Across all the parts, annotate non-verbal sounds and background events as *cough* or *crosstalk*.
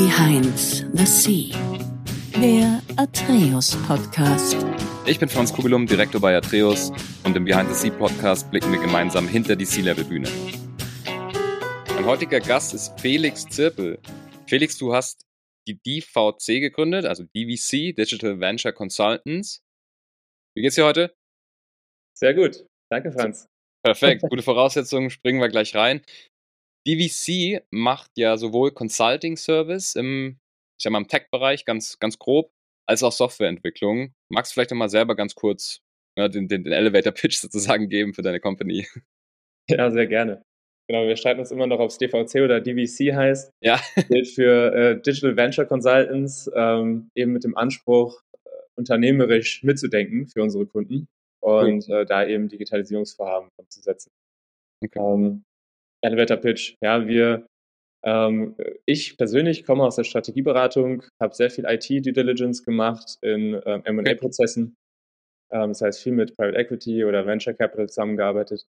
Behind the Sea, der Atreus Podcast. Ich bin Franz Kugelum, Direktor bei Atreus und im Behind the Sea Podcast blicken wir gemeinsam hinter die Sea-Level-Bühne. Mein heutiger Gast ist Felix Zirpel. Felix, du hast die DVC gegründet, also DVC, Digital Venture Consultants. Wie geht's dir heute? Sehr gut. Danke, Franz. Perfekt, gute Voraussetzungen, springen wir gleich rein. DVC macht ja sowohl Consulting Service im, ich sag mal, im Tech-Bereich ganz, ganz grob, als auch Softwareentwicklung. Magst du vielleicht nochmal selber ganz kurz ja, den, den, den Elevator-Pitch *laughs* sozusagen geben für deine Company? Ja, sehr gerne. Genau, wir streiten uns immer noch, ob es DVC oder DVC heißt. *laughs* Ja. Gilt für äh, Digital Venture Consultants, ähm, eben mit dem Anspruch, äh, unternehmerisch mitzudenken für unsere Kunden und äh, da eben Digitalisierungsvorhaben umzusetzen. Okay. Ähm, Elevator Pitch, ja, wir, ähm, ich persönlich komme aus der Strategieberatung, habe sehr viel IT-Due Diligence gemacht in ähm, M&A-Prozessen. Ähm, das heißt, viel mit Private Equity oder Venture Capital zusammengearbeitet.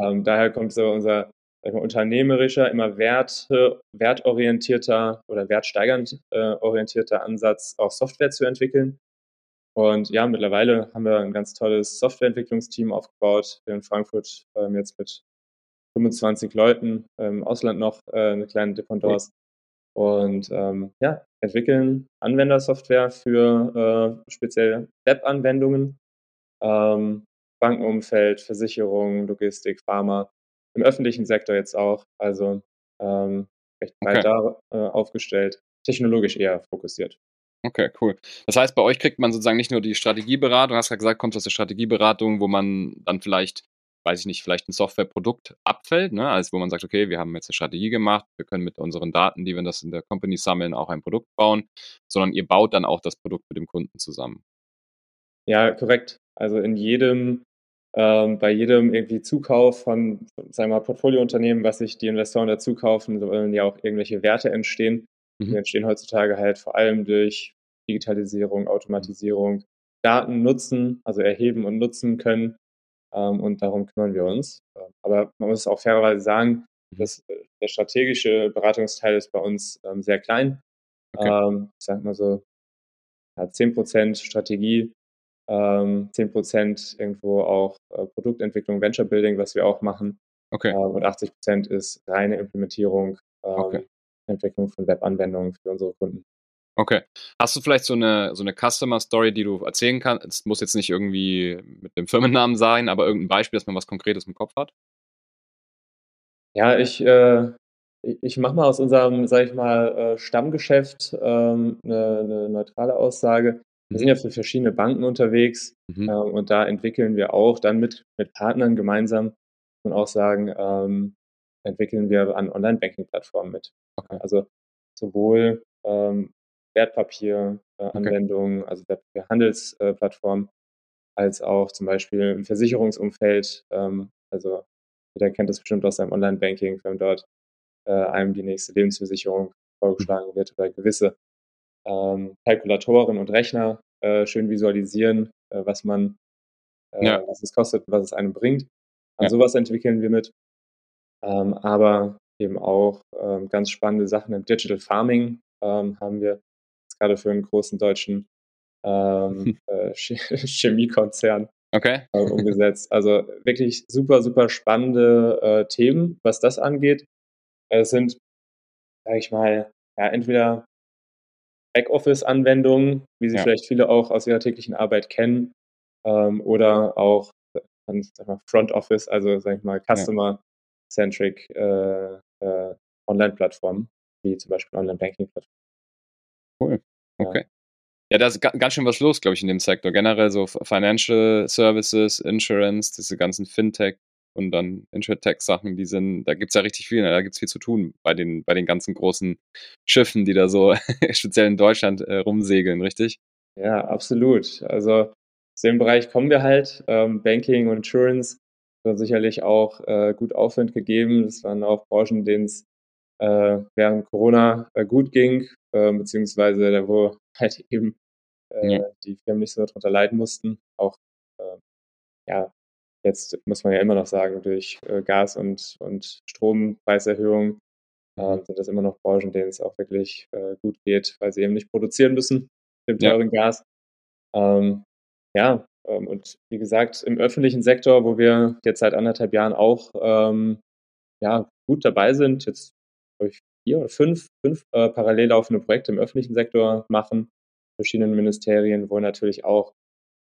Ähm, daher kommt so unser mal, unternehmerischer, immer Wert, wertorientierter oder wertsteigernd äh, orientierter Ansatz, auch Software zu entwickeln. Und ja, mittlerweile haben wir ein ganz tolles Softwareentwicklungsteam aufgebaut in Frankfurt, ähm, jetzt mit 25 Leuten, im Ausland noch äh, eine kleine Dependance. Und ähm, ja, entwickeln Anwendersoftware für äh, speziell Web-Anwendungen, ähm, Bankenumfeld, Versicherung, Logistik, Pharma, im öffentlichen Sektor jetzt auch. Also ähm, recht breit okay. da äh, aufgestellt, technologisch eher fokussiert. Okay, cool. Das heißt, bei euch kriegt man sozusagen nicht nur die Strategieberatung, du hast ja gesagt, kommt aus der Strategieberatung, wo man dann vielleicht, weiß ich nicht, vielleicht ein Softwareprodukt abfällt, ne? also wo man sagt, okay, wir haben jetzt eine Strategie gemacht, wir können mit unseren Daten, die wir das in der Company sammeln, auch ein Produkt bauen, sondern ihr baut dann auch das Produkt mit dem Kunden zusammen. Ja, korrekt. Also in jedem, ähm, bei jedem irgendwie Zukauf von, sagen wir mal, Portfoliounternehmen, was sich die Investoren dazu kaufen, sollen ja auch irgendwelche Werte entstehen. Mhm. Die entstehen heutzutage halt vor allem durch Digitalisierung, Automatisierung, Daten nutzen, also erheben und nutzen können. Ähm, und darum kümmern wir uns. Ähm, aber man muss auch fairerweise sagen, mhm. dass äh, der strategische Beratungsteil ist bei uns ähm, sehr klein. Okay. Ich sag mal so, ja, 10% Strategie, ähm, 10% irgendwo auch äh, Produktentwicklung, Venture Building, was wir auch machen. Okay. Und 80% ist reine Implementierung, okay. Entwicklung von Webanwendungen für unsere Kunden. Okay. Hast du vielleicht so eine, so eine Customer Story, die du erzählen kannst? Es muss jetzt nicht irgendwie mit dem Firmennamen sein, aber irgendein Beispiel, dass man was Konkretes im Kopf hat? Ja, ich, äh, ich mache mal aus unserem, sage ich mal, äh, Stammgeschäft ähm, eine, eine, neutrale Aussage. Wir sind ja für verschiedene Banken unterwegs mhm. ähm, und da entwickeln wir auch dann mit, mit Partnern gemeinsam und auch sagen, ähm, entwickeln wir an Online-Banking-Plattformen mit. Okay. Also sowohl ähm, Wertpapieranwendungen, äh, okay. also Wertpapierhandelsplattformen, als auch zum Beispiel im Versicherungsumfeld. Ähm, also jeder kennt das bestimmt aus seinem Online-Banking, wenn dort äh, einem die nächste Lebensversicherung vorgeschlagen wird oder gewisse ähm, Kalkulatoren und Rechner äh, schön visualisieren, was man, ja. was es kostet und was es einem bringt. An ja. sowas entwickeln wir mit. Ähm, aber eben auch ganz spannende Sachen im Digital Farming haben wir gerade für einen großen deutschen ähm, *laughs* äh, *laughs* Chemiekonzern okay. äh, umgesetzt. Also wirklich super, super spannende äh, Themen, was das angeht. Es sind, sage ich mal, ja, entweder Backoffice-Anwendungen, wie sie ja. vielleicht viele auch aus ihrer täglichen Arbeit kennen, ähm, oder auch Front Office, also sage ich mal Customer-centric äh, äh, Online-Plattformen, wie zum Beispiel Online-Banking-Plattformen. Cool. Okay. Ja. Da ist ganz schön was los, glaube ich, in dem Sektor. Generell so Financial Services, Insurance, diese ganzen Fintech und dann Insurtech-Sachen, die sind, da gibt es ja richtig viel, ne? da gibt es viel zu tun bei den, bei den ganzen großen Schiffen, die da so *laughs* speziell in Deutschland äh, rumsegeln, richtig? Ja, absolut. Also aus dem Bereich kommen wir halt. Ähm, Banking und Insurance hat sicherlich auch äh, gut Aufwind gegeben. Das waren auch Branchen, denen es äh, während Corona äh, gut ging, äh, beziehungsweise da wo *laughs* halt eben äh, ja. die Firmen nicht so darunter leiden mussten. Auch äh, ja, jetzt muss man ja immer noch sagen, durch äh, Gas- und, und Strompreiserhöhungen ähm, sind das immer noch Branchen, denen es auch wirklich äh, gut geht, weil sie eben nicht produzieren müssen, mit dem teuren ja. Gas. Ähm, ja, ähm, und wie gesagt, im öffentlichen Sektor, wo wir jetzt seit anderthalb Jahren auch ähm, ja, gut dabei sind, jetzt glaube ich vier oder fünf, fünf äh, parallel laufende Projekte im öffentlichen Sektor machen, verschiedenen Ministerien, wo natürlich auch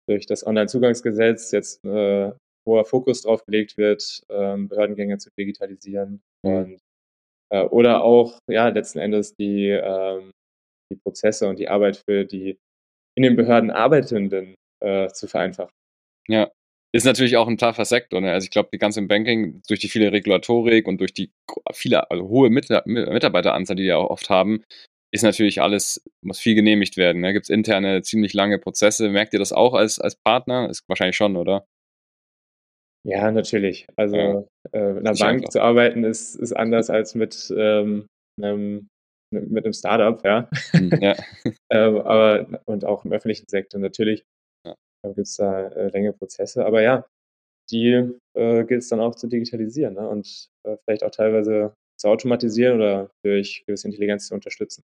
durch das Onlinezugangsgesetz jetzt äh, hoher Fokus drauf gelegt wird, ähm, Behördengänge zu digitalisieren und äh, oder auch ja letzten Endes die, ähm, die Prozesse und die Arbeit für die in den Behörden Arbeitenden äh, zu vereinfachen. Ja, ist natürlich auch ein taffer Sektor. Ne? Also ich glaube, die ganze Banking durch die viele Regulatorik und durch die viele also hohe Mitarbeiteranzahl, die die auch oft haben, ist natürlich alles, muss viel genehmigt werden. Da ne? gibt es interne, ziemlich lange Prozesse. Merkt ihr das auch als, als Partner? Ist wahrscheinlich schon, oder? Ja, natürlich. Also ja. äh, mit einer Bank einfach. zu arbeiten ist, ist anders als mit, ähm, einem, mit einem Startup, ja. Hm, ja. *laughs* ähm, aber und auch im öffentlichen Sektor natürlich. Gibt es da äh, längere Prozesse. Aber ja, die äh, gilt es dann auch zu digitalisieren ne? und äh, vielleicht auch teilweise zu automatisieren oder durch gewisse Intelligenz zu unterstützen.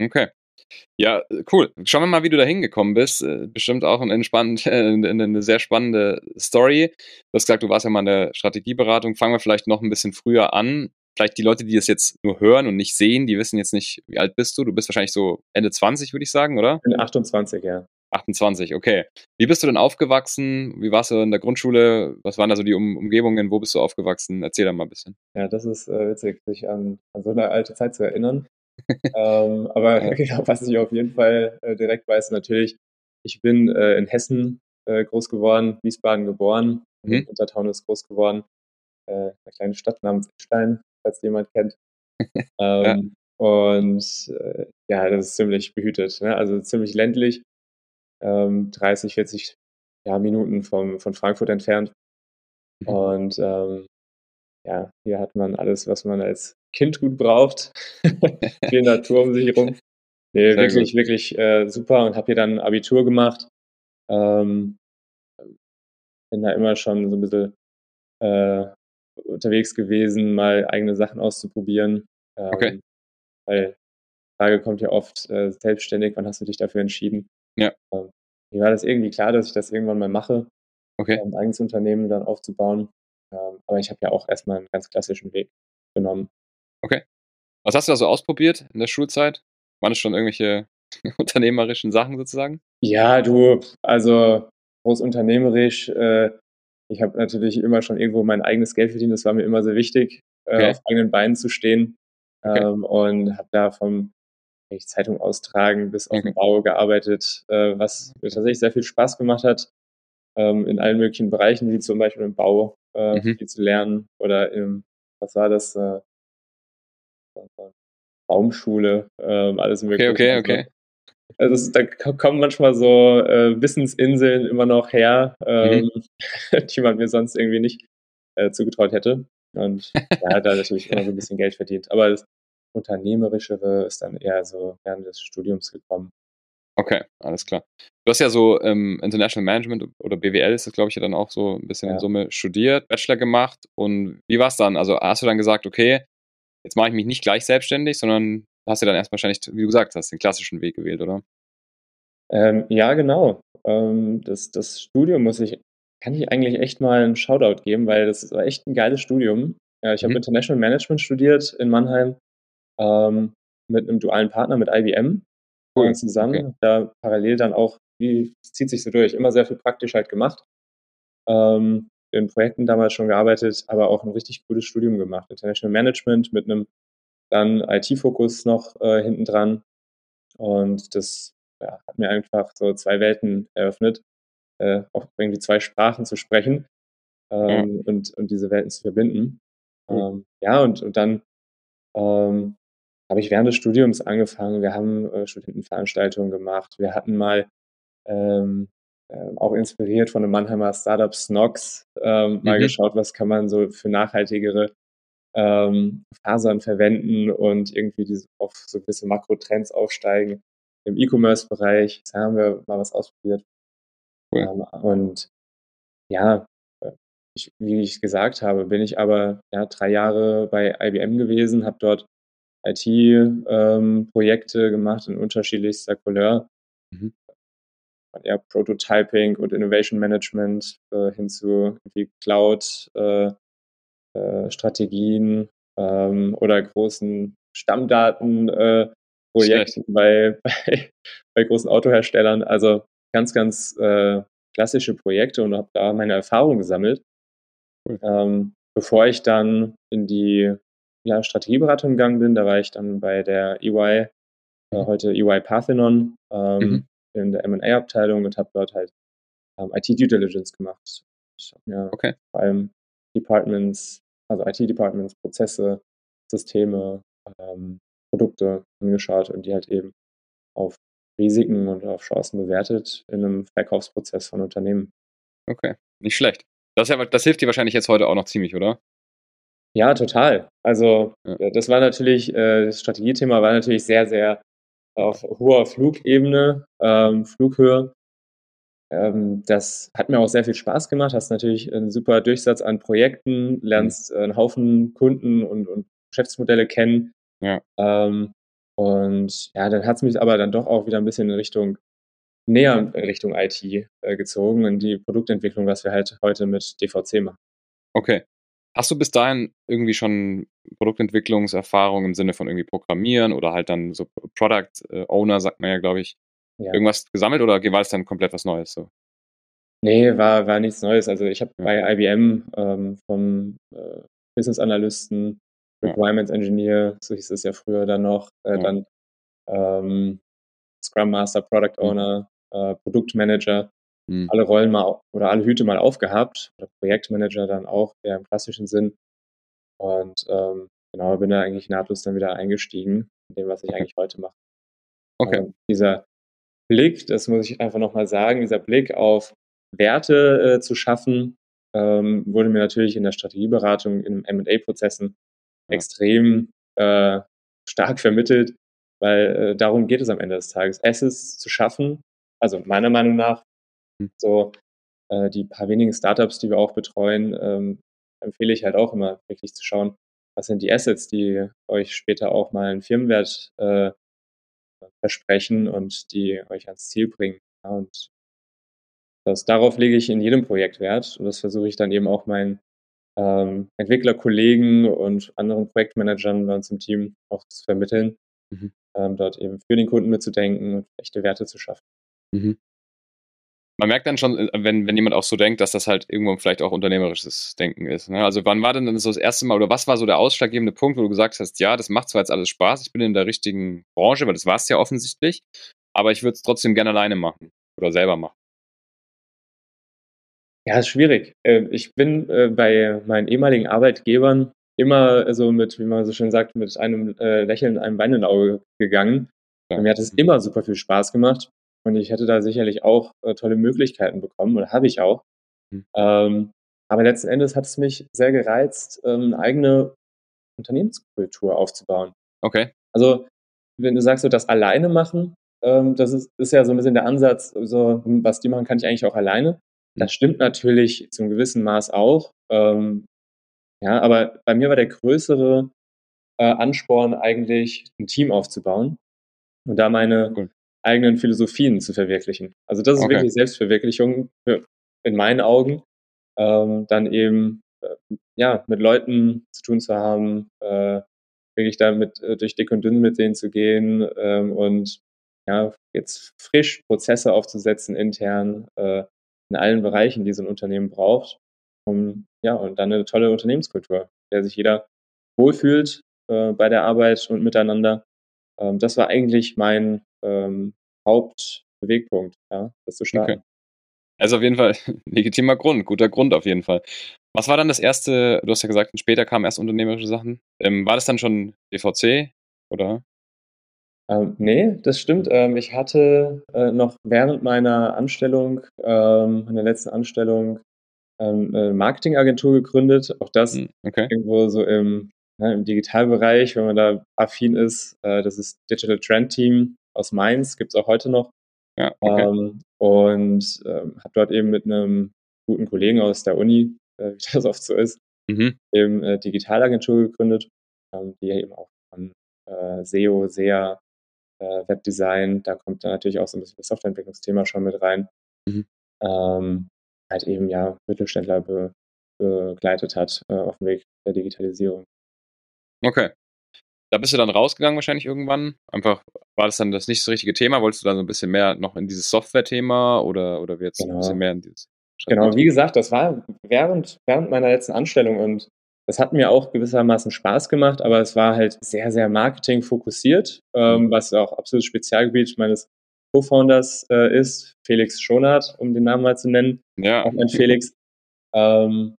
Okay. Ja, cool. Schauen wir mal, wie du da hingekommen bist. Äh, bestimmt auch eine, entspannt, *laughs* eine sehr spannende Story. Du hast gesagt, du warst ja mal in der Strategieberatung. Fangen wir vielleicht noch ein bisschen früher an. Vielleicht die Leute, die das jetzt nur hören und nicht sehen, die wissen jetzt nicht, wie alt bist du? Du bist wahrscheinlich so Ende 20, würde ich sagen, oder? Ich bin 28, ja. 28, okay. Wie bist du denn aufgewachsen? Wie warst du in der Grundschule? Was waren da so die um Umgebungen? Wo bist du aufgewachsen? Erzähl da mal ein bisschen. Ja, das ist äh, witzig, sich an, an so eine alte Zeit zu erinnern *laughs* ähm, aber ja. *laughs* genau, was ich auf jeden Fall äh, direkt weiß, natürlich, ich bin äh, in Hessen äh, groß geworden, Wiesbaden geboren, mhm. Untertaunus groß geworden, äh, eine kleine Stadt namens Stein, falls jemand kennt. *laughs* ähm, ja. Und äh, ja, das ist ziemlich behütet, ne? also ziemlich ländlich, ähm, 30, 40 ja, Minuten vom, von Frankfurt entfernt. Mhm. Und ähm, ja, hier hat man alles, was man als Kind gut braucht. *laughs* Viel Natur um sich herum. Nee, Sehr wirklich, gut. wirklich äh, super und habe hier dann Abitur gemacht. Ähm, bin da immer schon so ein bisschen äh, unterwegs gewesen, mal eigene Sachen auszuprobieren. Ähm, okay. Weil die Frage kommt ja oft, äh, selbstständig, wann hast du dich dafür entschieden? Ja. Ähm, mir war das irgendwie klar, dass ich das irgendwann mal mache, okay. ein eigenes Unternehmen dann aufzubauen. Ähm, aber ich habe ja auch erstmal einen ganz klassischen Weg genommen. Okay. Was hast du da so ausprobiert in der Schulzeit? Waren es schon irgendwelche *laughs* unternehmerischen Sachen sozusagen? Ja, du, also groß unternehmerisch. Äh, ich habe natürlich immer schon irgendwo mein eigenes Geld verdient. Das war mir immer sehr wichtig, äh, okay. auf eigenen Beinen zu stehen. Okay. Ähm, und habe da vom Zeitung austragen bis auf den Bau gearbeitet, äh, was mir tatsächlich sehr viel Spaß gemacht hat. Ähm, in allen möglichen Bereichen, wie zum Beispiel im Bau, äh, mhm. viel zu lernen oder im, was war das, äh, Baumschule, ähm, alles mögliche. Okay, okay, okay. Also es, da kommen manchmal so äh, Wissensinseln immer noch her, ähm, mhm. *laughs* die man mir sonst irgendwie nicht äh, zugetraut hätte. Und ja, *laughs* da natürlich immer so ein bisschen Geld verdient. Aber das Unternehmerischere ist dann eher so während des Studiums gekommen. Okay, alles klar. Du hast ja so ähm, International Management oder BWL ist das, glaube ich, ja dann auch so ein bisschen ja. in Summe studiert, Bachelor gemacht. Und wie war es dann? Also hast du dann gesagt, okay, jetzt mache ich mich nicht gleich selbstständig, sondern hast du dann erst wahrscheinlich, wie du gesagt hast, den klassischen Weg gewählt, oder? Ähm, ja, genau. Ähm, das, das Studium muss ich, kann ich eigentlich echt mal einen Shoutout geben, weil das war echt ein geiles Studium. Ja, ich mhm. habe International Management studiert in Mannheim ähm, mit einem dualen Partner, mit IBM cool. zusammen. Okay. Da parallel dann auch, wie zieht sich so durch, immer sehr viel praktisch halt gemacht. Ähm, in Projekten damals schon gearbeitet, aber auch ein richtig cooles Studium gemacht. International Management mit einem dann IT-Fokus noch äh, hinten dran. Und das ja, hat mir einfach so zwei Welten eröffnet, äh, auch irgendwie zwei Sprachen zu sprechen ähm, ja. und, und diese Welten zu verbinden. Mhm. Ähm, ja, und, und dann ähm, habe ich während des Studiums angefangen. Wir haben äh, Studentenveranstaltungen gemacht. Wir hatten mal ähm, äh, auch inspiriert von dem Mannheimer Startup Snox ähm, mhm. mal geschaut, was kann man so für nachhaltigere ähm, Fasern verwenden und irgendwie diese, auf so gewisse Makrotrends aufsteigen im E-Commerce-Bereich. Da haben wir mal was ausprobiert. Cool. Ähm, und ja, äh, ich, wie ich gesagt habe, bin ich aber ja, drei Jahre bei IBM gewesen, habe dort IT-Projekte ähm, gemacht in unterschiedlichster Couleur. Mhm. Von eher Prototyping und Innovation Management äh, hin zu Cloud-Strategien äh, äh, ähm, oder großen Stammdatenprojekten äh, bei, *laughs* bei, bei, großen Autoherstellern. Also ganz, ganz äh, klassische Projekte und habe da meine Erfahrungen gesammelt. Cool. Ähm, bevor ich dann in die ja, Strategieberatung gegangen bin, da war ich dann bei der EY, äh, mhm. heute EY Parthenon, ähm, mhm. in der M&A-Abteilung und habe dort halt ähm, IT-Due Diligence gemacht. Ich habe mir okay. vor allem Departments, also IT-Departments, Prozesse, Systeme, ähm, Produkte angeschaut und die halt eben auf Risiken und auf Chancen bewertet in einem Verkaufsprozess von Unternehmen. Okay, nicht schlecht. Das, ja, das hilft dir wahrscheinlich jetzt heute auch noch ziemlich, oder? Ja, total. Also ja. Äh, das war natürlich, äh, das Strategiethema war natürlich sehr, sehr auf hoher Flugebene, ähm, Flughöhe. Ähm, das hat mir auch sehr viel Spaß gemacht. Hast natürlich einen super Durchsatz an Projekten, lernst mhm. einen Haufen Kunden und, und Geschäftsmodelle kennen. Ja. Ähm, und ja, dann hat es mich aber dann doch auch wieder ein bisschen in Richtung näher in Richtung IT äh, gezogen, in die Produktentwicklung, was wir halt heute mit DVC machen. Okay. Hast du bis dahin irgendwie schon Produktentwicklungserfahrung im Sinne von irgendwie Programmieren oder halt dann so Product äh, Owner, sagt man ja, glaube ich, ja. irgendwas gesammelt oder war es dann komplett was Neues? So? Nee, war, war nichts Neues. Also ich habe ja. bei IBM ähm, vom äh, Business Analysten, Requirements Engineer, so hieß es ja früher dann noch, äh, dann ähm, Scrum Master, Product mhm. Owner, äh, Produktmanager, mhm. alle Rollen mal oder alle Hüte mal aufgehabt, oder Projektmanager dann auch, eher im klassischen Sinn. Und ähm, genau, bin da eigentlich nahtlos dann wieder eingestiegen, in dem, was ich eigentlich heute mache. Okay. Und dieser Blick, das muss ich einfach nochmal sagen, dieser Blick auf Werte äh, zu schaffen, ähm, wurde mir natürlich in der Strategieberatung, in M&A-Prozessen ja. extrem äh, stark vermittelt, weil äh, darum geht es am Ende des Tages, Assets zu schaffen, also meiner Meinung nach, hm. so äh, die paar wenigen Startups, die wir auch betreuen, ähm, empfehle ich halt auch immer wirklich zu schauen, was sind die Assets, die euch später auch mal einen Firmenwert äh, versprechen und die euch ans Ziel bringen. Ja, und das, darauf lege ich in jedem Projekt Wert und das versuche ich dann eben auch meinen ähm, Entwicklerkollegen und anderen Projektmanagern bei uns im Team auch zu vermitteln, mhm. ähm, dort eben für den Kunden mitzudenken und echte Werte zu schaffen. Mhm. Man merkt dann schon, äh, wenn, wenn jemand auch so denkt, dass das halt irgendwo vielleicht auch unternehmerisches Denken ist. Ne? Also wann war denn dann so das erste Mal oder was war so der ausschlaggebende Punkt, wo du gesagt hast, ja, das macht zwar jetzt alles Spaß, ich bin in der richtigen Branche, weil das war es ja offensichtlich, aber ich würde es trotzdem gerne alleine machen oder selber machen. Ja, ist schwierig. Ähm, ich bin äh, bei meinen ehemaligen Arbeitgebern immer so mit, wie man so schön sagt, mit einem äh, Lächeln, einem weinenden Auge gegangen. Ja. Mir hat es immer super viel Spaß gemacht und ich hätte da sicherlich auch äh, tolle Möglichkeiten bekommen oder habe ich auch. Mhm. Ähm, aber letzten Endes hat es mich sehr gereizt, ähm, eine eigene Unternehmenskultur aufzubauen. Okay. Also, wenn du sagst, so das alleine machen, ähm, das ist, ist ja so ein bisschen der Ansatz, so, hm, was die machen, kann ich eigentlich auch alleine. Das stimmt natürlich zum gewissen Maß auch. Ähm, ja, aber bei mir war der größere äh, Ansporn eigentlich, ein Team aufzubauen und da meine cool. Eigenen Philosophien zu verwirklichen. Also das ist okay. wirklich Selbstverwirklichung für, in meinen Augen. Ähm, dann eben äh, ja mit Leuten zu tun zu haben, äh, wirklich damit äh, durch dick und dünn mit denen zu gehen ähm, und ja jetzt frisch Prozesse aufzusetzen intern, äh, in allen Bereichen, die so ein Unternehmen braucht. Um, ja, und dann eine tolle Unternehmenskultur, der sich jeder wohlfühlt äh, bei der Arbeit und miteinander. Ähm, das war eigentlich mein ähm, Hauptbewegpunkt, ja, das zu starten. Okay. Also auf jeden Fall *laughs* legitimer Grund, guter Grund auf jeden Fall. Was war dann das erste, du hast ja gesagt, später kamen erst unternehmerische Sachen. Ähm, war das dann schon DVC oder? Ähm, nee, das stimmt. Ähm, ich hatte äh, noch während meiner Anstellung, ähm, meiner letzten Anstellung, ähm, eine Marketingagentur gegründet. Auch das hm, okay. irgendwo so im, ne, im Digitalbereich, wenn man da affin ist. Äh, das ist Digital Trend Team aus Mainz, gibt es auch heute noch. Ja, okay. Ähm, und ähm, habe dort eben mit einem guten Kollegen aus der Uni, äh, wie das oft so ist, mhm. eben äh, Digitalagentur gegründet, die eben auch von äh, SEO, SEA, äh, Webdesign, da kommt dann natürlich auch so ein bisschen das Softwareentwicklungsthema schon mit rein. Mhm. Ähm, halt eben ja Mittelständler be, begleitet hat äh, auf dem Weg der Digitalisierung. Okay. Da bist du dann rausgegangen wahrscheinlich irgendwann. Einfach war das dann das nicht so richtige Thema? Wolltest du dann so ein bisschen mehr noch in dieses Software-Thema oder, oder jetzt genau. ein bisschen mehr in dieses? Genau, wie gesagt, das war während, während meiner letzten Anstellung und das hat mir auch gewissermaßen Spaß gemacht, aber es war halt sehr, sehr Marketing fokussiert, ähm, mhm. was auch absolutes Spezialgebiet meines Co-Founders äh, ist, Felix Schonert, um den Namen mal zu nennen. Ja. Auch mein Felix. Ähm,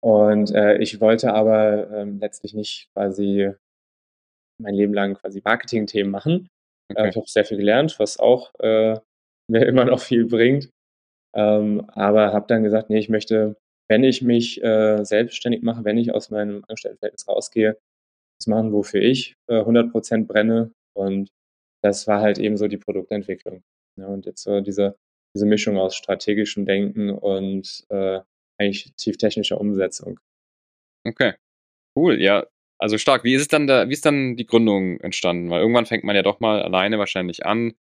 und äh, ich wollte aber ähm, letztlich nicht quasi mein Leben lang quasi Marketing-Themen machen. Äh, okay. Äh, ich habe sehr viel gelernt, was auch äh, *laughs* mir immer noch viel bringt. Ähm, aber habe dann gesagt, nee, ich möchte, wenn ich mich äh, selbstständig mache, wenn ich aus meinem Angestelltenverhältnis rausgehe, das machen, wofür ich äh, 100% brenne. Und das war halt eben so die Produktentwicklung. Ja, und jetzt so diese, diese Mischung aus strategischem Denken und äh, eigentlich tief technischer Umsetzung. Okay, cool. Ja, also stark. Wie ist es dann da, wie ist dann die Gründung entstanden? Weil irgendwann fängt man ja doch mal alleine wahrscheinlich an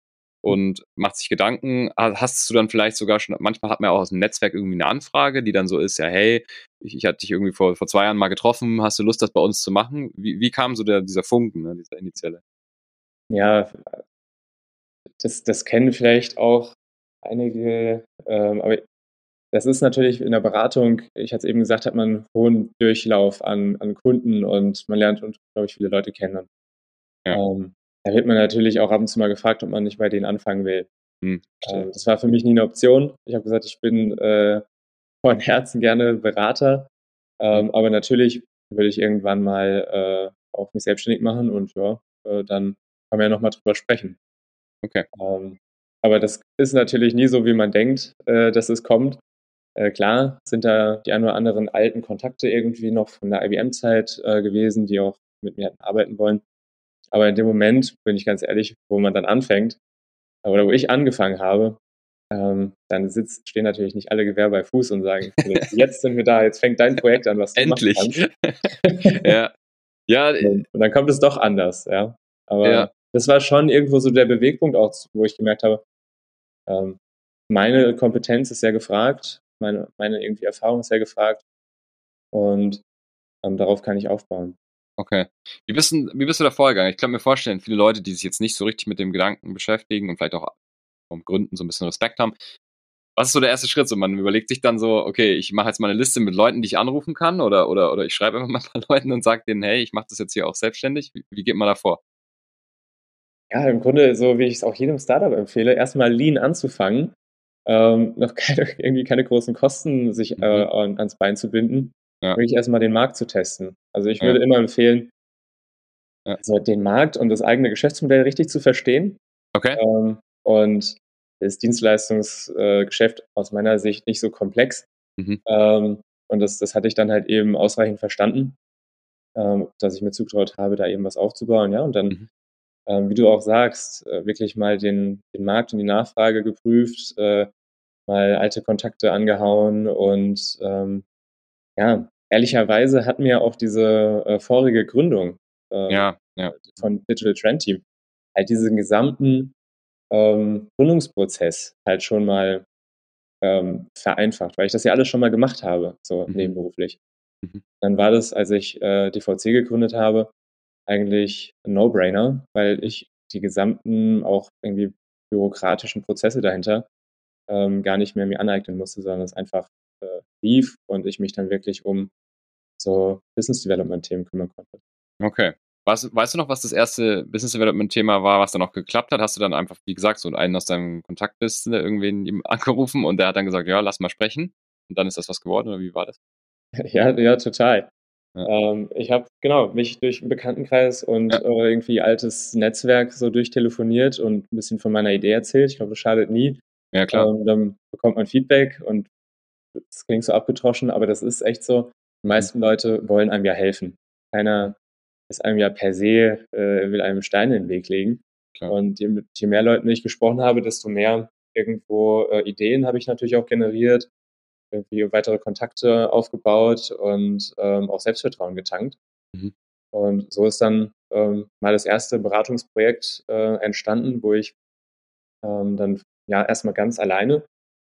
und macht sich Gedanken. Hast du dann vielleicht sogar schon, manchmal hat man ja auch aus dem Netzwerk irgendwie eine Anfrage, die dann so ist, ja, hey, ich, ich hatte dich irgendwie vor, vor zwei Jahren mal getroffen, hast du Lust, das bei uns zu machen? Wie, wie kam so der, dieser Funken, ne, dieser initiale? Ja, das, das kennen vielleicht auch einige, ähm, aber das ist natürlich in der Beratung, ich hatte es eben gesagt, hat man einen hohen Durchlauf an, an Kunden und man lernt, glaube ich, viele Leute kennen. Ja. Ähm, da wird man natürlich auch ab und zu mal gefragt, ob man nicht bei denen anfangen will. Hm, äh, das war für mich nie eine Option. Ich habe gesagt, ich bin äh, von Herzen gerne Berater, ähm, aber natürlich würde ich irgendwann mal äh, auch mich selbstständig machen und ja, äh, dann kann man ja nochmal drüber sprechen. Okay. Ähm, aber das ist natürlich nie so, wie man denkt, äh, dass es kommt. Äh, klar sind da die ein oder anderen alten Kontakte irgendwie noch von der IBM-Zeit äh, gewesen, die auch mit mir arbeiten wollen. Aber in dem Moment, bin ich ganz ehrlich, wo man dann anfängt, äh, oder wo ich angefangen habe, ähm, dann sitzt, stehen natürlich nicht alle Gewehr bei Fuß und sagen, *laughs* jetzt sind wir da, jetzt fängt dein Projekt an, was du Endlich. *laughs* ja. ja. *laughs* Und, und, dann kommt es doch anders, ja. Aber ja. das war schon irgendwo so der Bewegpunkt auch, wo ich gemerkt habe, ähm, meine Kompetenz ist sehr gefragt, meine, meine irgendwie Erfahrung ist sehr gefragt und ähm, darauf kann ich aufbauen. Okay. Wie bist, du, wie bist du da vorgegangen? Ich kann mir vorstellen, viele Leute, die sich jetzt nicht so richtig mit dem Gedanken beschäftigen und vielleicht auch vom Gründen so ein bisschen Respekt haben. Was ist so der erste Schritt? So, man überlegt sich dann so, okay, ich mache jetzt mal eine Liste mit Leuten, die ich anrufen kann, oder, oder, oder ich schreibe *laughs* einfach mal ein paar Leuten und sage denen, hey, ich mache das jetzt hier auch selbstständig. Wie, wie geht man da vor? Ja, im Grunde, so wie ich es auch jedem Startup empfehle, erstmal Lean anzufangen, ähm, noch *laughs* keine, irgendwie keine großen Kosten sich äh, mhm. ans Bein zu binden ja. wirklich erstmal den Markt zu testen. Also ich würde ja. immer empfehlen, ja. also den Markt und das eigene Geschäftsmodell richtig zu verstehen. Okay. Ähm, und das Dienstleistungsgeschäft äh, aus meiner Sicht nicht so komplex. Mhm. Ähm, und das, das hatte ich dann halt eben ausreichend verstanden, ähm, dass ich mir zugetraut habe, da eben was aufzubauen. Ja, und dann, mhm. Ähm, wie du auch sagst, äh, wirklich mal den, den Markt und die Nachfrage geprüft, äh, mal alte Kontakte angehauen und ähm, ja, ehrlicherweise hat mir auch diese äh, vorige Gründung äh, ja, ja. von Digital Trend Team halt diesen gesamten ähm, Gründungsprozess halt schon mal ähm, vereinfacht, weil ich das ja alles schon mal gemacht habe, so mhm. nebenberuflich. Mhm. Dann war das, als ich äh, DVC gegründet habe, eigentlich ein No-Brainer, weil ich die gesamten auch irgendwie bürokratischen Prozesse dahinter ähm, gar nicht mehr mir aneignen musste, sondern es einfach äh, lief und ich mich dann wirklich um so Business Development Themen kümmern konnte. Okay. Was, weißt du noch, was das erste Business Development Thema war, was dann auch geklappt hat? Hast du dann einfach, wie gesagt, so einen aus deinem Kontaktliste irgendwen *laughs* angerufen und der hat dann gesagt, ja, lass mal sprechen. Und dann ist das was geworden oder wie war das? *laughs* Ja, ja, total. Ja. Ähm, ich habe genau mich durch einen Bekanntenkreis und ja. äh, irgendwie altes Netzwerk so durchtelefoniert und ein bisschen von meiner Idee erzählt. Ich glaube, das schadet nie. Ja, klar. Ähm, dann bekommt man Feedback und das klingt so abgetroschen, aber das ist echt so. Die meisten mhm. Leute wollen einem ja helfen. Keiner ist einem ja per se, äh, will einem Steine in den Weg legen. Klar. Und je, je, mehr Leuten ich gesprochen habe, desto mehr irgendwo äh, Ideen habe ich natürlich auch generiert, irgendwie weitere Kontakte aufgebaut und ähm, auch Selbstvertrauen getankt. Mhm. Und so ist dann ähm, mal das erste Beratungsprojekt äh, entstanden, wo ich ähm, dann ja erstmal ganz alleine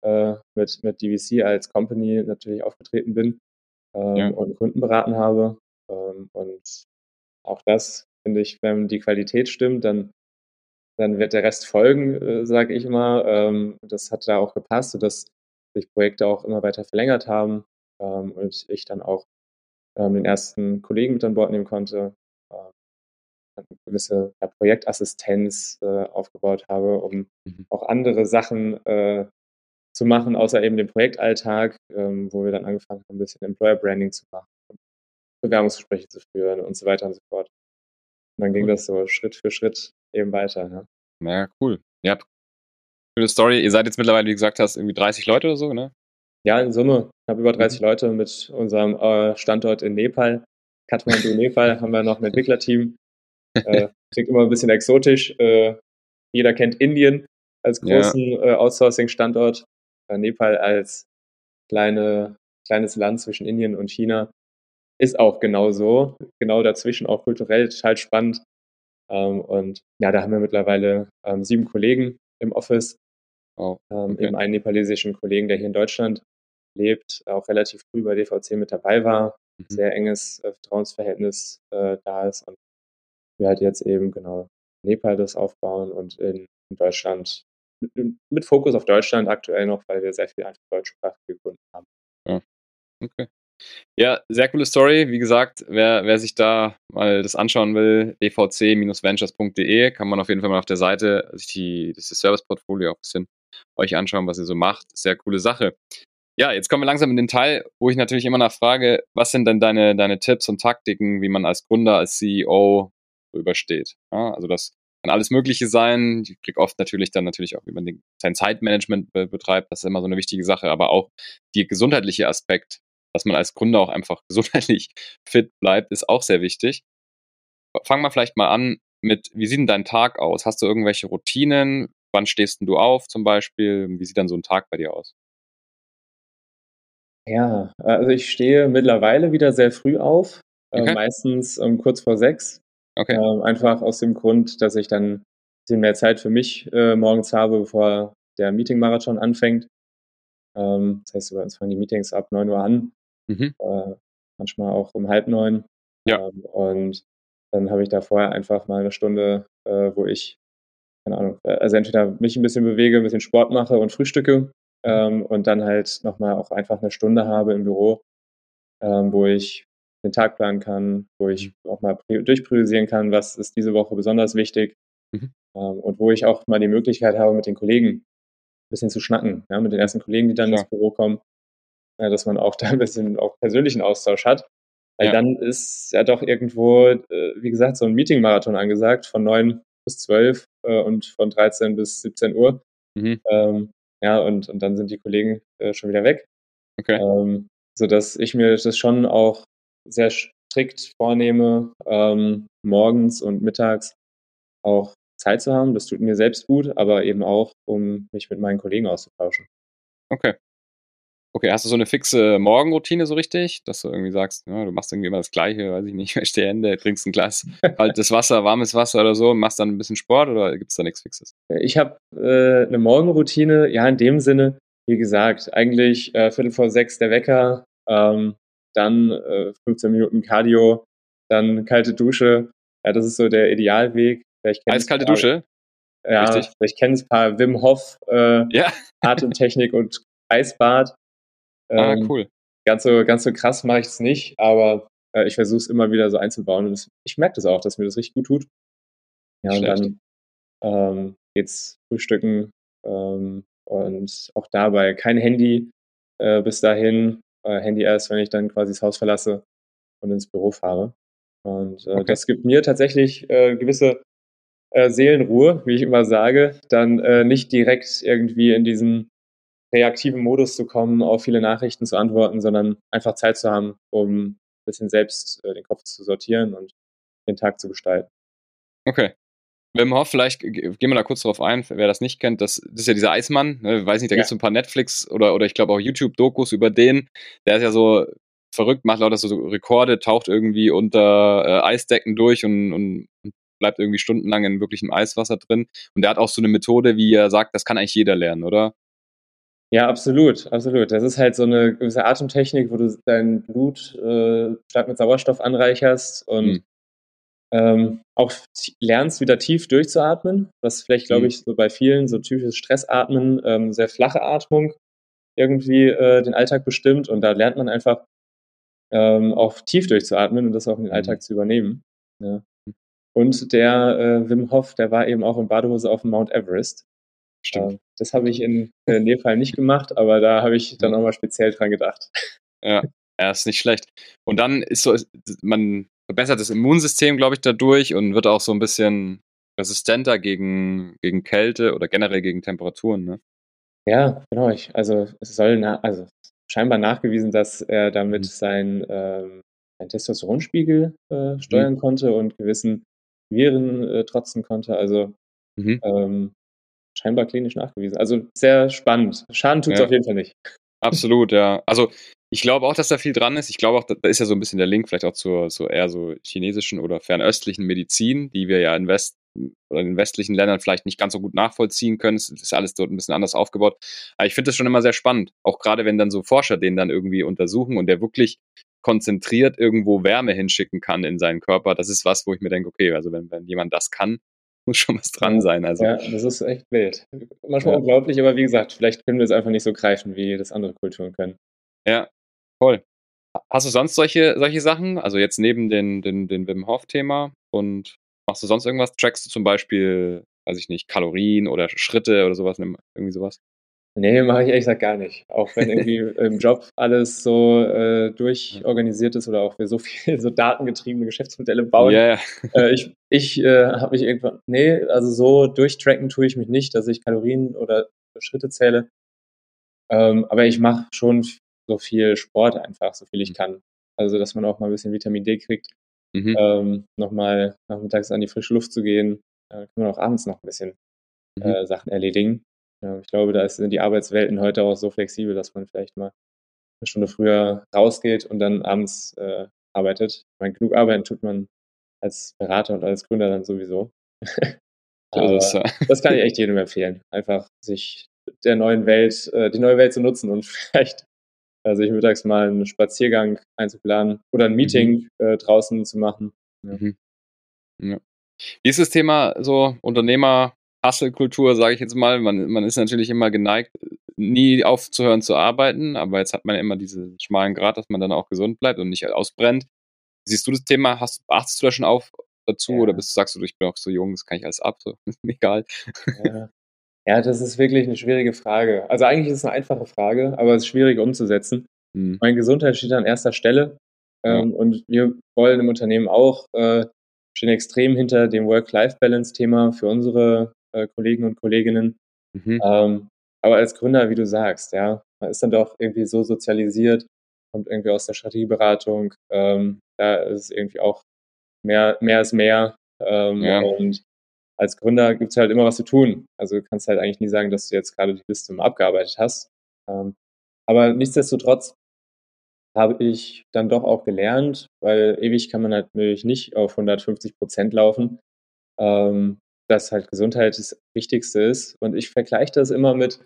äh, mit, mit DVC als Company natürlich aufgetreten bin ähm, ja. und Kunden beraten habe. Ähm, und auch das finde ich, wenn die Qualität stimmt, dann, dann wird der Rest folgen, äh, sage ich immer. Ähm, das hat da auch gepasst, sodass sich Projekte auch immer weiter verlängert haben ähm, und ich dann auch ähm, den ersten Kollegen mit an Bord nehmen konnte, äh, eine gewisse ja, Projektassistenz äh, aufgebaut habe, um mhm. auch andere Sachen äh, zu machen, außer eben dem Projektalltag, ähm, wo wir dann angefangen haben, ein bisschen Employer Branding zu machen, Bewerbungsgespräche zu führen und so weiter und so fort. Und dann ging cool. das so Schritt für Schritt eben weiter. Ja, ja cool. Ja, coole Story. Ihr seid jetzt mittlerweile, wie gesagt hast, irgendwie 30 Leute oder so, ne? Ja, in Summe knapp über 30 mhm. Leute mit unserem äh, Standort in Nepal. Kathmandu, *laughs* Nepal, haben wir noch ein Entwicklerteam. Äh, klingt immer ein bisschen exotisch. Äh, jeder kennt Indien als großen ja. äh, Outsourcing-Standort. Äh, Nepal als kleine, kleines Land zwischen Indien und China ist auch genau so. Genau dazwischen, auch kulturell total spannend. Ähm, und ja, da haben wir mittlerweile ähm, sieben Kollegen im Office. Oh, okay. eben einen nepalesischen Kollegen, der hier in Deutschland lebt, auch relativ früh bei DVC mit dabei war, mhm. sehr enges äh, Vertrauensverhältnis äh, da ist und wir halt jetzt eben genau Nepal das aufbauen und in, in Deutschland mit, mit, Fokus auf Deutschland aktuell noch, weil wir sehr viel einfach deutschsprachige Kunden haben. Ja. Okay. Ja, sehr coole Story. Wie gesagt, wer, wer sich da mal das anschauen will, dvc-ventures.de, kann man auf jeden Fall mal auf der Seite sich die, das Service-Portfolio auch ein bisschen euch anschauen, was ihr so macht. Sehr coole Sache. Ja, jetzt kommen wir langsam in den Teil, wo ich natürlich immer nachfrage, was sind denn deine, deine Tipps und Taktiken, wie man als Gründer, als CEO übersteht? Ja, also das kann alles Mögliche sein. Ich kriege oft natürlich dann natürlich auch, wie man den, sein Zeitmanagement be betreibt, das ist immer so eine wichtige Sache, aber auch der gesundheitliche Aspekt, dass man als Gründer auch einfach *laughs* gesundheitlich fit bleibt, ist auch sehr wichtig. Fangen wir vielleicht mal an mit, wie sieht denn dein Tag aus? Hast du irgendwelche Routinen? Wann stehst denn du auf zum Beispiel? Wie sieht dann so ein Tag bei dir aus? Ja, also ich stehe mittlerweile wieder sehr früh auf, äh, okay. äh, meistens um, kurz vor sechs. Okay. Ähm, einfach aus dem Grund, dass ich dann ein bisschen mehr Zeit für mich äh, morgens habe, bevor der Meeting-Marathon anfängt. Ähm, das heißt, bei uns fangen die Meetings ab 9 Uhr an, mhm. äh, manchmal auch um halb neun. Ja. Ähm, und dann habe ich da vorher einfach mal eine Stunde, äh, wo ich, keine Ahnung, äh, also entweder mich ein bisschen bewege, ein bisschen Sport mache und frühstücke ähm, und dann halt nochmal auch einfach eine Stunde habe im Büro, ähm, wo ich den Tag planen kann, wo ich mhm. auch mal durchpriorisieren kann, was ist diese Woche besonders wichtig mhm. ähm, und wo ich auch mal die Möglichkeit habe, mit den Kollegen ein bisschen zu schnacken, ja, mit den ersten Kollegen, die dann ja. ins Büro kommen, äh, dass man auch da ein bisschen auch persönlichen Austausch hat. Weil ja. dann ist ja doch irgendwo, äh, wie gesagt, so ein Meeting-Marathon angesagt von 9 bis 12 äh, und von 13 bis 17 Uhr. Mhm. Ähm, ja, und, und dann sind die Kollegen äh, schon wieder weg. Okay. Ähm, sodass ich mir das schon auch sehr strikt vornehme, ähm, morgens und mittags auch Zeit zu haben. Das tut mir selbst gut, aber eben auch, um mich mit meinen Kollegen auszutauschen. Okay. Okay, hast du so eine fixe Morgenroutine so richtig, dass du irgendwie sagst, ja, du machst irgendwie immer das Gleiche, weiß ich nicht, *laughs* wäschst die Hände, trinkst ein Glas *laughs* kaltes Wasser, warmes Wasser oder so, machst dann ein bisschen Sport oder gibt es da nichts Fixes? Ich habe äh, eine Morgenroutine, ja, in dem Sinne, wie gesagt, eigentlich äh, Viertel vor sechs der Wecker, ähm, dann äh, 15 Minuten Cardio, dann kalte Dusche. Ja, das ist so der Idealweg. Eiskalte Dusche? Ja, Richtig. ich kenne ein paar Wim Hof äh, ja. *laughs* Atemtechnik und Eisbad. Ah, ähm, ah, cool. Ganz so, ganz so krass mache ich es nicht, aber äh, ich versuche es immer wieder so einzubauen und das, ich merke das auch, dass mir das richtig gut tut. Ja, und dann ähm, geht's frühstücken ähm, und auch dabei kein Handy äh, bis dahin. Äh, Handy erst, wenn ich dann quasi das Haus verlasse und ins Büro fahre. Und äh, okay. das gibt mir tatsächlich äh, gewisse äh, Seelenruhe, wie ich immer sage, dann äh, nicht direkt irgendwie in diesen reaktiven Modus zu kommen, auf viele Nachrichten zu antworten, sondern einfach Zeit zu haben, um ein bisschen selbst äh, den Kopf zu sortieren und den Tag zu gestalten. Okay. Wim Hof, vielleicht gehen wir da kurz drauf ein, wer das nicht kennt, das, das ist ja dieser Eismann, ne, weiß nicht, da ja. gibt es ein paar Netflix oder, oder ich glaube auch YouTube-Dokus über den, der ist ja so verrückt, macht lauter so Rekorde, taucht irgendwie unter äh, Eisdecken durch und, und, bleibt irgendwie stundenlang in wirklichem Eiswasser drin. Und der hat auch so eine Methode, wie er sagt, das kann eigentlich jeder lernen, oder? Ja, absolut, absolut. Das ist halt so eine gewisse Atemtechnik, wo du dein Blut äh, stark mit Sauerstoff anreicherst und mhm. ähm, auch lernst, wieder tief durchzuatmen, was vielleicht, glaube mhm. ich, so bei vielen so typisches Stressatmen, ähm, sehr flache Atmung irgendwie äh, den Alltag bestimmt und da lernt man einfach ähm, auch tief durchzuatmen und das auch in den mhm. Alltag zu übernehmen. Ja. Und der äh, Wim Hof, der war eben auch in Badehose auf dem Mount Everest. Stimmt. Ähm, das habe ich in, in Nepal nicht gemacht, aber da habe ich dann nochmal speziell dran gedacht. Ja, ja, ist nicht schlecht. Und dann ist so, man verbessert das Immunsystem, glaube ich, dadurch und wird auch so ein bisschen resistenter gegen, gegen Kälte oder generell gegen Temperaturen, ne? Ja, genau. Ich, also es soll na, also scheinbar nachgewiesen, dass er damit mhm. sein, ähm, sein Testosteronspiegel äh, steuern mhm. konnte und gewissen Viren äh, trotzen konnte. Also mhm. ähm, scheinbar klinisch nachgewiesen. Also sehr spannend. Schaden tut es ja. auf jeden Fall nicht. Absolut, ja. Also ich glaube auch, dass da viel dran ist. Ich glaube auch, da ist ja so ein bisschen der Link vielleicht auch zur so eher so chinesischen oder fernöstlichen Medizin, die wir ja in West oder in westlichen Ländern vielleicht nicht ganz so gut nachvollziehen können. Es ist alles dort ein bisschen anders aufgebaut. Aber ich finde das schon immer sehr spannend. Auch gerade wenn dann so Forscher den dann irgendwie untersuchen und der wirklich konzentriert irgendwo Wärme hinschicken kann in seinen Körper. Das ist was, wo ich mir denke, okay, also wenn, wenn jemand das kann, *laughs* muss schon was dran sein. Also. Ja, das ist echt wild. Manchmal ja. unglaublich, aber wie gesagt, vielleicht können wir es einfach nicht so greifen, wie das andere Kulturen können. Ja, voll. Hast du sonst solche, solche Sachen? Also jetzt neben den, den, den Wim Hof-Thema und machst du sonst irgendwas? Trackst du zum Beispiel, weiß ich nicht, Kalorien oder Schritte oder sowas, irgendwie sowas? Nee, mache ich ehrlich gesagt gar nicht. Auch wenn irgendwie *laughs* im Job alles so äh, durchorganisiert ist oder auch wir so viel *laughs* so datengetriebene Geschäftsmodelle bauen. Yeah. Äh, ich ich äh, habe mich irgendwann, nee, also so durchtracken tue ich mich nicht, dass ich Kalorien oder Schritte zähle. Ähm, aber ich mache schon so viel Sport einfach, so viel ich mhm. kann. Also, dass man auch mal ein bisschen Vitamin D kriegt. Mhm. Ähm, nochmal nachmittags an die frische Luft zu gehen. Äh, kann man auch abends noch ein bisschen mhm. äh, Sachen erledigen. Ja, ich glaube, da sind die Arbeitswelten heute auch so flexibel, dass man vielleicht mal eine Stunde früher rausgeht und dann abends äh, arbeitet. Ich meine, genug arbeiten tut man als Berater und als Gründer dann sowieso. *laughs* Das, *laughs* das kann ich echt jedem empfehlen. Einfach sich der neuen Welt, äh, die neue Welt zu nutzen und *laughs* vielleicht äh, sich mittags mal einen Spaziergang einzuplanen oder ein mhm. Meeting mhm. äh, draußen zu machen. Ja. Mhm. Ja. Wie ist das Thema so Unternehmer Hustle-Kultur, sage ich jetzt mal. Man, man ist natürlich immer geneigt, nie aufzuhören zu arbeiten, aber jetzt hat man immer diesen schmalen Grad, dass man dann auch gesund bleibt und nicht ausbrennt. Siehst du das Thema? Hast, achtest du da schon auf dazu ja. oder bist, sagst du, ich bin auch so jung, das kann ich alles ab, so *laughs* egal. Ja. ja. das ist wirklich eine schwierige Frage. Also eigentlich ist es eine einfache Frage, aber es ist schwierig umzusetzen. Hm. Meine Gesundheit steht an erster Stelle ähm, ja. und wir wollen im Unternehmen auch äh, stehen extrem hinter dem Work-Life-Balance-Thema für unsere äh, Kollegen und Kolleginnen. Mhm. Ähm, aber als Gründer, wie du sagst, ja, man ist dann doch irgendwie so sozialisiert, kommt irgendwie aus der Strategieberatung, ähm, da ist irgendwie auch mehr, mehr ist mehr. Ähm, ja. Und als Gründer gibt es halt immer was zu tun. Also du kannst halt eigentlich nie sagen, dass du jetzt gerade die Liste mal abgearbeitet hast. Ähm, aber nichtsdestotrotz habe ich dann doch auch gelernt, weil ewig kann man halt natürlich nicht auf 150 Prozent laufen. Ähm, dass halt Gesundheit das Wichtigste ist. Und ich vergleiche das immer mit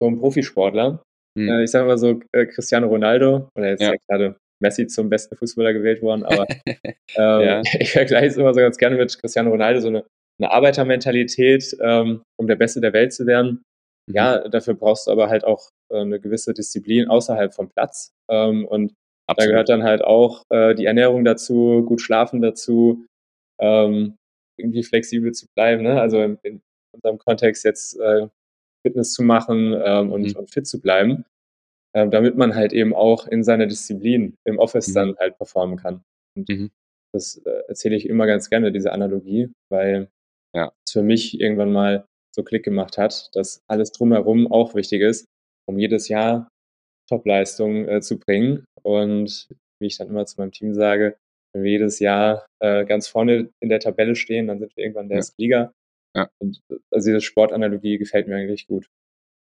so einem Profisportler. Hm. Äh, ich sage mal so äh, Cristiano Ronaldo, oder jetzt ja. ja gerade Messi zum besten Fußballer gewählt worden, aber *laughs* ähm, ja. *laughs* ich vergleiche es immer so ganz gerne mit Cristiano Ronaldo, so eine, eine Arbeitermentalität, ähm, um der Beste der Welt zu werden. Mhm. Ja, dafür brauchst du aber halt auch äh, eine gewisse Disziplin außerhalb vom Platz. Ähm, und Absolut. da gehört dann halt auch äh, die Ernährung dazu, gut schlafen dazu, ähm, irgendwie flexibel zu bleiben. Ne? Also in, in unserem Kontext jetzt äh, Fitness zu machen ähm, und, mhm. und, fit zu bleiben, ähm, damit man halt eben auch in seiner Disziplin im Office mhm. dann halt performen kann. Und mhm. das äh, erzähle ich immer ganz gerne, diese Analogie, weil ja. es für mich irgendwann mal so Klick gemacht hat, dass alles drumherum auch wichtig ist, um jedes Jahr Topleistung äh, zu bringen. Und wie ich dann immer zu meinem Team sage, wenn wir jedes Jahr äh, ganz vorne in der Tabelle stehen, dann sind wir irgendwann der ja. Liga. Ja. Und also diese Sportanalogie gefällt mir eigentlich gut.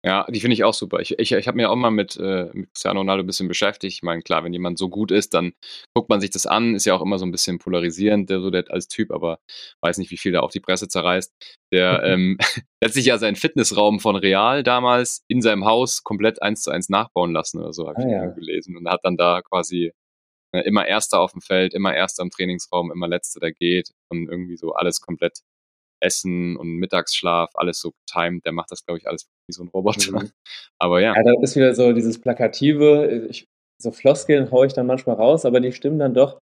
Ja, die finde ich auch super. Ich, ich, ich habe mir auch mal mit, äh, mit Cristiano Ronaldo ein bisschen beschäftigt. Ich meine, klar, wenn jemand so gut ist, dann guckt man sich das an. Ist ja auch immer so ein bisschen polarisierend, der so der als Typ, aber weiß nicht, wie viel da auch die Presse zerreißt. Der, *laughs* ähm, *laughs* hat sich ja seinen Fitnessraum von Real damals in seinem Haus komplett eins zu eins nachbauen lassen oder so, habe Ah, ich ja. gelesen. Und hat dann da quasi äh, immer Erster auf dem Feld, immer Erster im Trainingsraum, immer Letzter, der geht und irgendwie so alles komplett Essen und Mittagsschlaf, alles so timed. Der macht das, glaube ich, alles wie so ein Roboter. Mhm. *laughs* Aber ja, Ja, da ist wieder so dieses Plakative, ich, so Floskeln haue ich dann manchmal raus, aber die stimmen dann doch.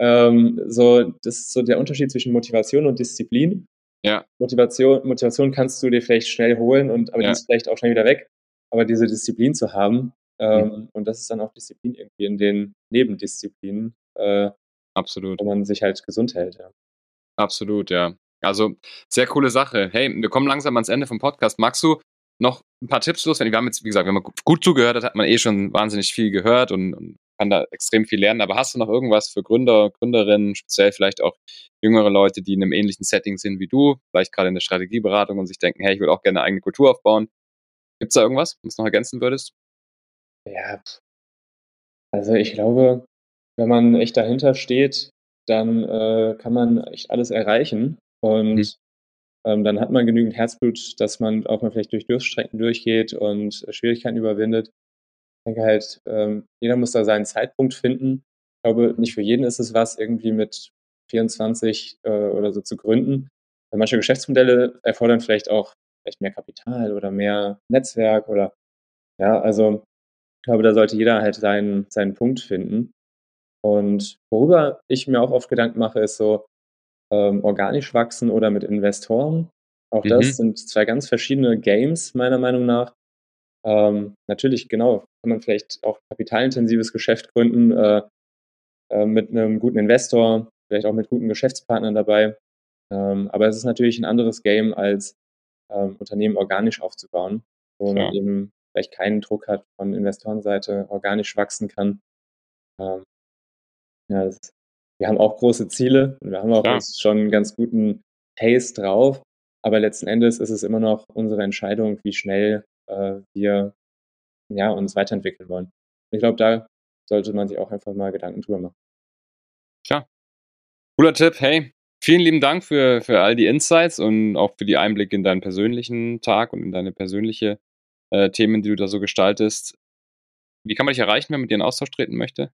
Ähm, so, das ist so der Unterschied zwischen Motivation und Disziplin. ja, Motivation, Motivation kannst du dir vielleicht schnell holen und aber Ja. die ist vielleicht auch schnell wieder weg. Aber diese Disziplin zu haben, ähm, Mhm. und das ist dann auch Disziplin irgendwie in den Nebendisziplinen, äh, absolut. wo man sich halt gesund hält. Ja. Absolut, ja. Also, sehr coole Sache. Hey, wir kommen langsam ans Ende vom Podcast. Magst du noch ein paar Tipps loswerden? Wir haben jetzt, wie gesagt, wenn man gut zugehört hat, hat man eh schon wahnsinnig viel gehört und, und kann da extrem viel lernen. Aber hast du noch irgendwas für Gründer, Gründerinnen, speziell vielleicht auch jüngere Leute, die in einem ähnlichen Setting sind wie du, vielleicht gerade in der Strategieberatung und sich denken, hey, ich will auch gerne eine eigene Kultur aufbauen? Gibt es da irgendwas, was du noch ergänzen würdest? Ja, also ich glaube, wenn man echt dahinter steht, dann äh, kann man echt alles erreichen. Und Mhm. ähm, dann hat man genügend Herzblut, dass man auch mal vielleicht durch Durststrecken durchgeht und Schwierigkeiten überwindet. Ich denke halt, ähm, jeder muss da seinen Zeitpunkt finden. Ich glaube, nicht für jeden ist es was, irgendwie mit 24 äh, oder so zu gründen. Weil manche Geschäftsmodelle erfordern vielleicht auch vielleicht mehr Kapital oder mehr Netzwerk oder ja, also ich glaube, da sollte jeder halt seinen, seinen Punkt finden. Und worüber ich mir auch oft Gedanken mache, ist so ähm, organisch wachsen oder mit Investoren. Auch Mhm. das sind zwei ganz verschiedene Games, meiner Meinung nach. Ähm, natürlich, genau, kann man vielleicht auch kapitalintensives Geschäft gründen äh, äh, mit einem guten Investor, vielleicht auch mit guten Geschäftspartnern dabei. Ähm, aber es ist natürlich ein anderes Game, als ähm, Unternehmen organisch aufzubauen, wo man Klar. eben vielleicht keinen Druck hat von Investorenseite, organisch wachsen kann. Ähm, ja, das, wir haben auch große Ziele und wir haben auch Klar. jetzt schon einen ganz guten Pace drauf, aber letzten Endes ist es immer noch unsere Entscheidung, wie schnell äh, wir ja, uns weiterentwickeln wollen. Und ich glaube, da sollte man sich auch einfach mal Gedanken drüber machen. Cooler Tipp. Hey, vielen lieben Dank für, für all die Insights und auch für die Einblicke in deinen persönlichen Tag und in deine persönliche äh, Themen, die du da so gestaltest. Wie kann man dich erreichen, wenn man mit dir in Austausch treten möchte?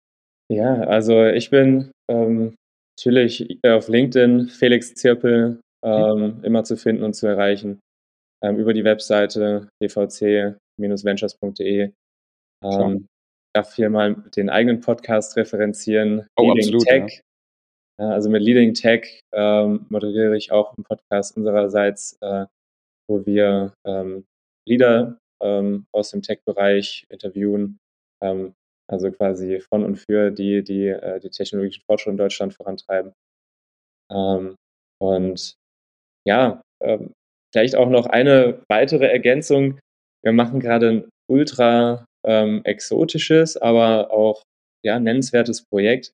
Ja, also ich bin ähm, natürlich auf LinkedIn Felix Zirpel ähm, immer zu finden und zu erreichen. Ähm, über die Webseite dvc-ventures.de. Ähm, darf hier mal den eigenen Podcast referenzieren. Oh, Leading absolut, Tech. Ja, also mit Leading Tech ähm, moderiere ich auch einen Podcast unsererseits, äh, wo wir ähm, Leader ähm, aus dem Tech-Bereich interviewen, ähm, also quasi von und für die, die äh, die technologischen Fortschritte in Deutschland vorantreiben. Ähm, und ja, ähm, vielleicht auch noch eine weitere Ergänzung. Wir machen gerade ein ultra ähm, exotisches, aber auch ja, nennenswertes Projekt,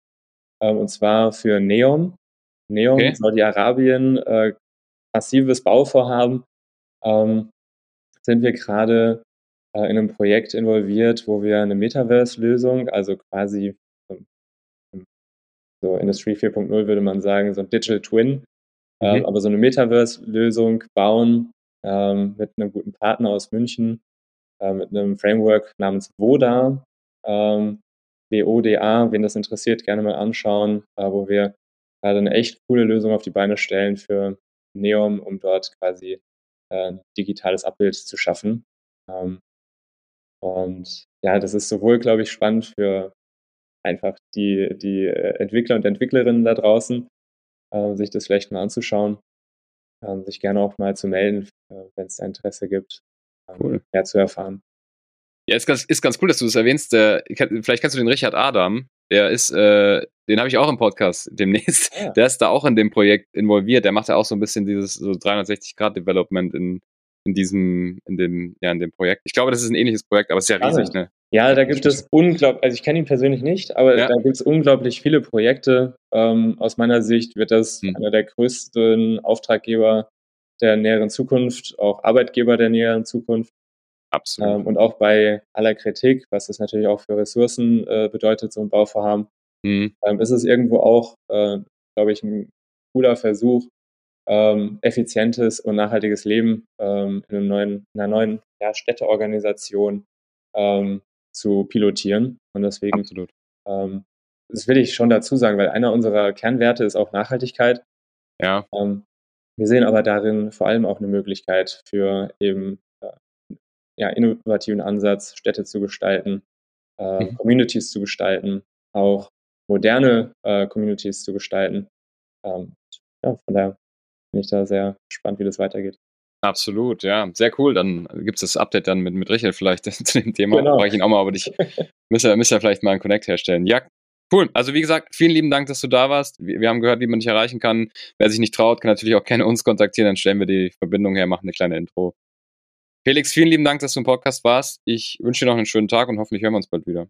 ähm, und zwar für Neom. Neom, Okay. Saudi-Arabien, äh, massives Bauvorhaben. Ähm, sind wir gerade äh, in einem Projekt involviert, wo wir eine Metaverse-Lösung, also quasi so Industry 4.0 würde man sagen, so ein Digital Twin, ähm, Mhm. aber so eine Metaverse-Lösung bauen ähm, mit einem guten Partner aus München, äh, mit einem Framework namens Voda, ähm, WODA, wen das interessiert, gerne mal anschauen, äh, wo wir gerade eine echt coole Lösung auf die Beine stellen für Neom, um dort quasi äh, ein digitales Abbild zu schaffen. Ähm, und ja, das ist sowohl, glaube ich, spannend für einfach die, die äh, Entwickler und Entwicklerinnen da draußen, äh, sich das vielleicht mal anzuschauen, ähm, sich gerne auch mal zu melden, äh, wenn es da Interesse gibt, ähm, Cool. mehr zu erfahren. Ja, ist ganz, ist ganz cool, dass du das erwähnst. Kenn- vielleicht kennst du den Richard Adam. Der ist, äh, den habe ich auch im Podcast *laughs* demnächst. Ah. Der ist da auch in dem Projekt involviert. Der macht ja auch so ein bisschen dieses so 360-Grad-Development in, in diesem, in dem, ja, in dem Projekt. Ich glaube, das ist ein ähnliches Projekt, aber es ist ja riesig, ne? Ja, da gibt es unglaublich, also ich kenne ihn persönlich nicht, aber Ja. da gibt es unglaublich viele Projekte. Ähm, aus meiner Sicht wird das Hm. einer der größten Auftraggeber der näheren Zukunft, auch Arbeitgeber der näheren Zukunft. Absolut. Ähm, und auch bei aller Kritik, was das natürlich auch für Ressourcen äh, bedeutet, so ein Bauvorhaben, mhm. ähm, ist es irgendwo auch, äh, glaube ich, ein cooler Versuch, ähm, effizientes und nachhaltiges Leben ähm, in, einem neuen, in einer neuen ja, Städteorganisation ähm, zu pilotieren. Und deswegen, Absolut. Ähm, das will ich schon dazu sagen, weil einer unserer Kernwerte ist auch Nachhaltigkeit. Ja. Wir sehen aber darin vor allem auch eine Möglichkeit für eben ja, innovativen Ansatz, Städte zu gestalten, äh, mhm. Communities zu gestalten, auch moderne äh, Communities zu gestalten. Ähm, ja, von daher bin ich da sehr gespannt, wie das weitergeht. Absolut, ja. Sehr cool. Dann gibt es das Update dann mit, mit Richard vielleicht *laughs* zu dem Thema. Genau. Frage ich ihn auch mal, aber ich *laughs* müsste ja, ja vielleicht mal einen Connect herstellen. Ja, cool. Also wie gesagt, vielen lieben Dank, dass du da warst. Wir, wir, haben gehört, wie man dich erreichen kann. Wer sich nicht traut, kann natürlich auch gerne uns kontaktieren. Dann stellen wir die Verbindung her, machen eine kleine Intro. Felix, vielen lieben Dank, dass du im Podcast warst. Ich wünsche dir noch einen schönen Tag und hoffentlich hören wir uns bald wieder.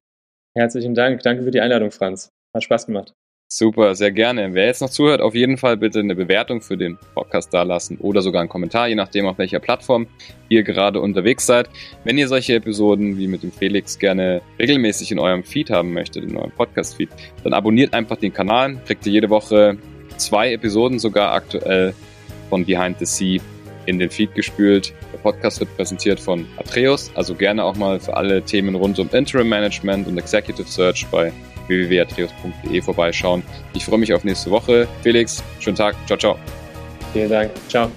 Herzlichen Dank. Danke für die Einladung, Franz. Hat Spaß gemacht. Super, sehr gerne. Wer jetzt noch zuhört, auf jeden Fall bitte eine Bewertung für den Podcast dalassen oder sogar einen Kommentar, je nachdem, auf welcher Plattform ihr gerade unterwegs seid. Wenn ihr solche Episoden wie mit dem Felix gerne regelmäßig in eurem Feed haben möchtet, in eurem Podcast-Feed, dann abonniert einfach den Kanal, kriegt ihr jede Woche zwei Episoden sogar aktuell von Behind the Sea in den Feed gespült. Podcast wird präsentiert von Atreus, also gerne auch mal für alle Themen rund um Interim Management und Executive Search bei www.atreus.de vorbeischauen. Ich freue mich auf nächste Woche. Felix, schönen Tag. Ciao, ciao. Vielen Dank. Ciao.